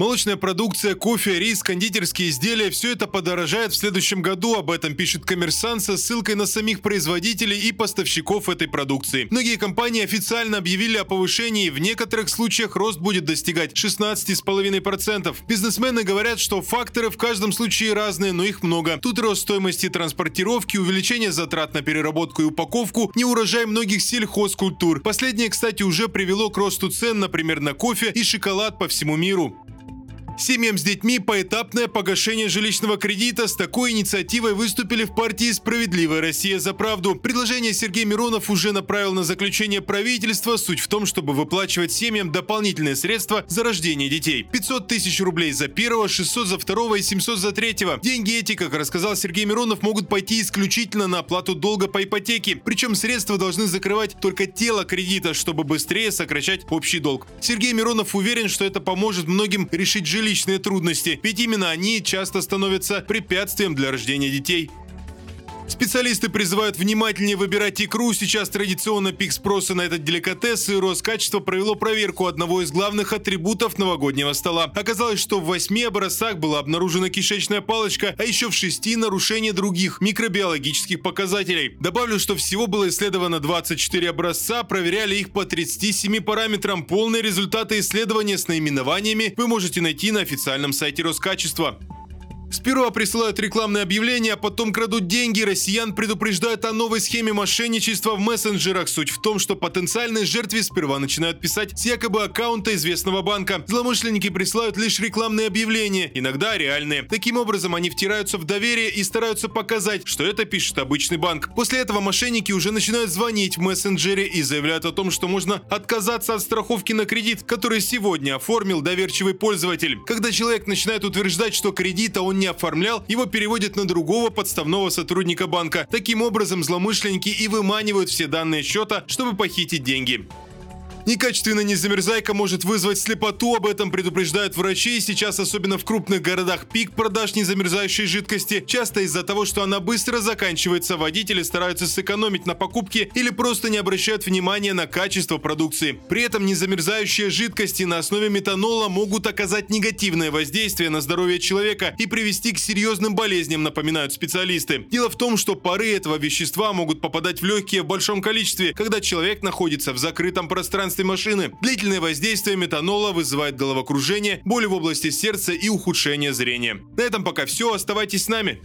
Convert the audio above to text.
Молочная продукция, кофе, рис, кондитерские изделия – все это подорожает в следующем году. Об этом пишет коммерсант со ссылкой на самих производителей и поставщиков этой продукции. Многие компании официально объявили о повышении. В некоторых случаях рост будет достигать 16,5%. Бизнесмены говорят, что факторы в каждом случае разные, но их много. Тут рост стоимости транспортировки, увеличение затрат на переработку и упаковку, неурожай многих сельхозкультур. Последнее, кстати, уже привело к росту цен, например, на кофе и шоколад по всему миру. Семьям с детьми поэтапное погашение жилищного кредита. С такой инициативой выступили в партии «Справедливая Россия за правду». Предложение Сергей Миронов уже направил на заключение правительства. Суть в том, чтобы выплачивать семьям дополнительные средства за рождение детей. 500 тысяч рублей за первого, 600 за второго и 700 за третьего. Деньги эти, как рассказал Сергей Миронов, могут пойти исключительно на оплату долга по ипотеке. Причем средства должны закрывать только тело кредита, чтобы быстрее сокращать общий долг. Сергей Миронов уверен, что это поможет многим решить жилищный жилищные трудности, ведь именно они часто становятся препятствием для рождения детей. Специалисты призывают внимательнее выбирать икру. Сейчас традиционно пик спроса на этот деликатес и Роскачество провело проверку одного из главных атрибутов новогоднего стола. Оказалось, что в восьми образцах была обнаружена кишечная палочка, а еще в шести нарушение других микробиологических показателей. Добавлю, что всего было исследовано 24 образца, проверяли их по 37 параметрам. Полные результаты исследования с наименованиями вы можете найти на официальном сайте Роскачества. Сперва присылают рекламные объявления, а потом крадут деньги. Россиян предупреждают о новой схеме мошенничества в мессенджерах. Суть в том, что потенциальные жертве сперва начинают писать с якобы аккаунта известного банка. Злоумышленники присылают лишь рекламные объявления, иногда реальные. Таким образом, они втираются в доверие и стараются показать, что это пишет обычный банк. После этого мошенники уже начинают звонить в мессенджере и заявляют о том, что можно отказаться от страховки на кредит, который сегодня оформил доверчивый пользователь. Когда человек начинает утверждать, что кредита он не оформлял, его переводят на другого подставного сотрудника банка. Таким образом, злоумышленники и выманивают все данные счета, чтобы похитить деньги. Некачественная незамерзайка может вызвать слепоту, об этом предупреждают врачи. Сейчас, особенно в крупных городах, пик продаж незамерзающей жидкости. Часто из-за того, что она быстро заканчивается, водители стараются сэкономить на покупке или просто не обращают внимания на качество продукции. При этом незамерзающие жидкости на основе метанола могут оказать негативное воздействие на здоровье человека и привести к серьезным болезням, напоминают специалисты. Дело в том, что пары этого вещества могут попадать в легкие в большом количестве, когда человек находится в закрытом пространстве пространстве машины. Длительное воздействие метанола вызывает головокружение, боли в области сердца и ухудшение зрения. На этом пока все. Оставайтесь с нами.